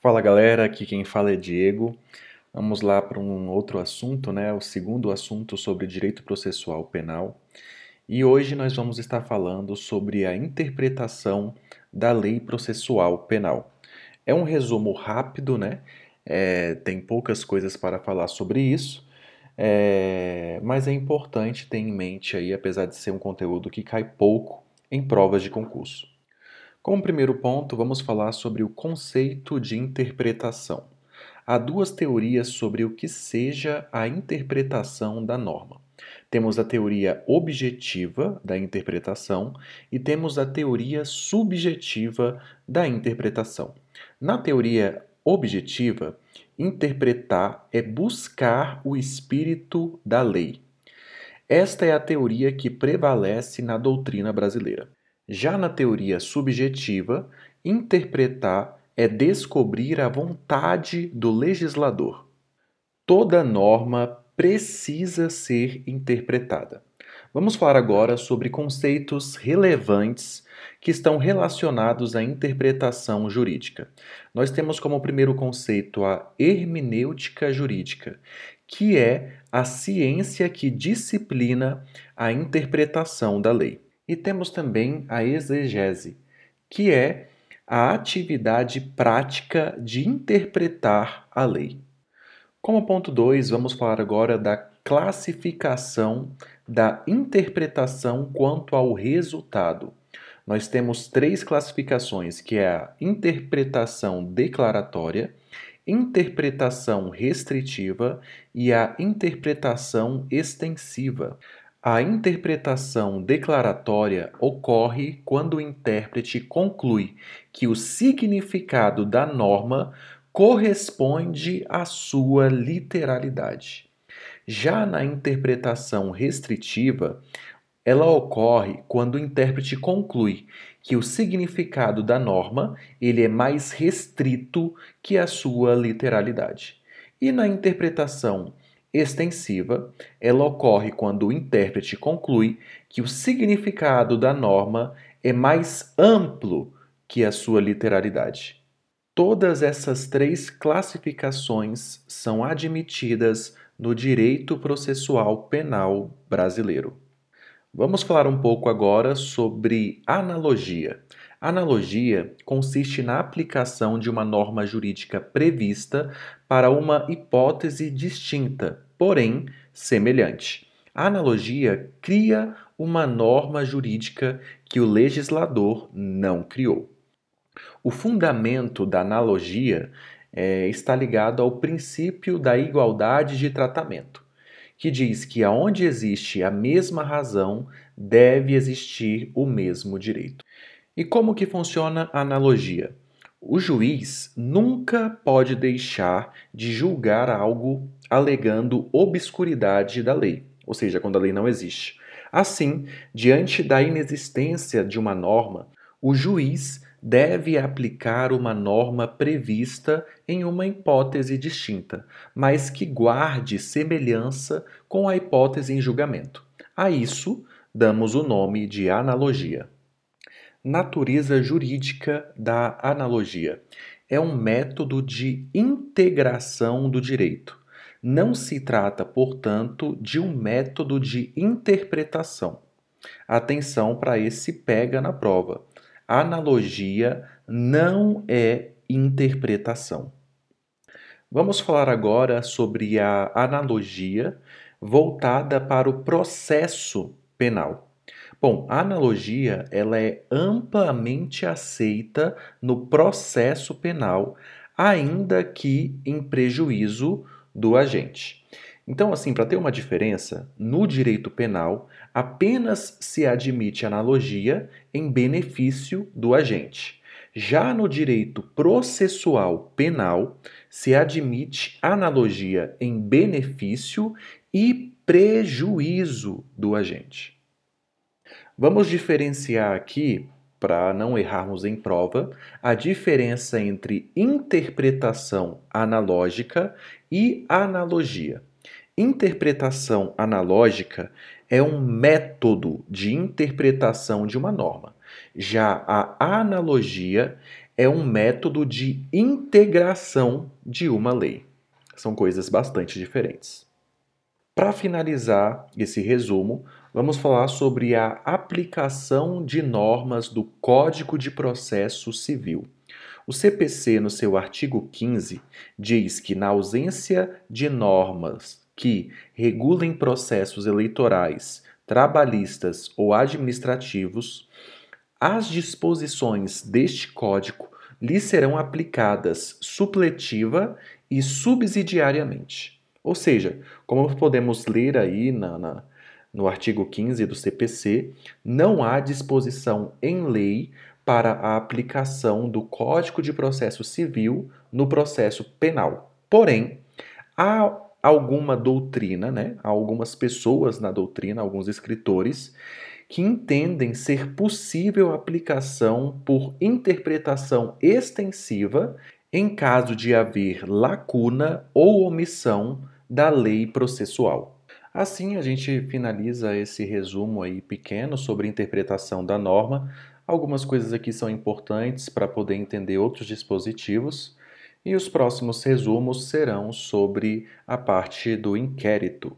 Fala galera, aqui quem fala é Diego. Vamos lá para um outro assunto, né? O segundo assunto sobre direito processual penal. E hoje nós vamos estar falando sobre a interpretação da lei processual penal. É um resumo rápido, né? É, tem poucas coisas para falar sobre isso, é, mas é importante ter em mente aí, apesar de ser um conteúdo que cai pouco em provas de concurso. Como primeiro ponto, vamos falar sobre o conceito de interpretação. Há duas teorias sobre o que seja a interpretação da norma. Temos a teoria objetiva da interpretação e temos a teoria subjetiva da interpretação. Na teoria objetiva, interpretar é buscar o espírito da lei. Esta é a teoria que prevalece na doutrina brasileira. Já na teoria subjetiva, interpretar é descobrir a vontade do legislador. Toda norma precisa ser interpretada. Vamos falar agora sobre conceitos relevantes que estão relacionados à interpretação jurídica. Nós temos como primeiro conceito a hermenêutica jurídica, que é a ciência que disciplina a interpretação da lei. E temos também a exegese, que é a atividade prática de interpretar a lei. Como ponto 2, vamos falar agora da classificação da interpretação quanto ao resultado. Nós temos três classificações, que é a interpretação declaratória, interpretação restritiva e a interpretação extensiva. A interpretação declaratória ocorre quando o intérprete conclui que o significado da norma corresponde à sua literalidade. Já na interpretação restritiva, ela ocorre quando o intérprete conclui que o significado da norma ele é mais restrito que a sua literalidade. E na interpretação extensiva, ela ocorre quando o intérprete conclui que o significado da norma é mais amplo que a sua literalidade. Todas essas três classificações são admitidas no direito processual penal brasileiro. Vamos falar um pouco agora sobre analogia. Analogia consiste na aplicação de uma norma jurídica prevista para uma hipótese distinta, porém semelhante. A analogia cria uma norma jurídica que o legislador não criou. O fundamento da analogia é, está ligado ao princípio da igualdade de tratamento, que diz que aonde existe a mesma razão, deve existir o mesmo direito. E como que funciona a analogia? O juiz nunca pode deixar de julgar algo alegando obscuridade da lei, ou seja, quando a lei não existe. Assim, diante da inexistência de uma norma, o juiz deve aplicar uma norma prevista em uma hipótese distinta, mas que guarde semelhança com a hipótese em julgamento. A isso damos o nome de analogia. Natureza jurídica da analogia. É um método de integração do direito. Não se trata, portanto, de um método de interpretação. Atenção para esse pega na prova. Analogia não é interpretação. Vamos falar agora sobre a analogia voltada para o processo penal. Bom, a analogia ela é amplamente aceita no processo penal, ainda que em prejuízo do agente. Então, assim, para ter uma diferença, no direito penal apenas se admite analogia em benefício do agente. Já no direito processual penal, se admite analogia em benefício e prejuízo do agente. Vamos diferenciar aqui, para não errarmos em prova, a diferença entre interpretação analógica e analogia. Interpretação analógica é um método de interpretação de uma norma. Já a analogia é um método de integração de uma lei. São coisas bastante diferentes. Para finalizar esse resumo, vamos falar sobre a aplicação de normas do Código de Processo Civil. O CPC, no seu artigo 15, diz que, na ausência de normas que regulem processos eleitorais, trabalhistas ou administrativos, as disposições deste Código lhe serão aplicadas supletiva e subsidiariamente. Ou seja, como podemos ler aí na, na, no artigo 15 do CPC, não há disposição em lei para a aplicação do Código de Processo Civil no processo penal. Porém, há alguma doutrina, né? há algumas pessoas na doutrina, alguns escritores, que entendem ser possível aplicação por interpretação extensiva em caso de haver lacuna ou omissão da lei processual. Assim, a gente finaliza esse resumo aí pequeno sobre interpretação da norma. Algumas coisas aqui são importantes para poder entender outros dispositivos, e os próximos resumos serão sobre a parte do inquérito.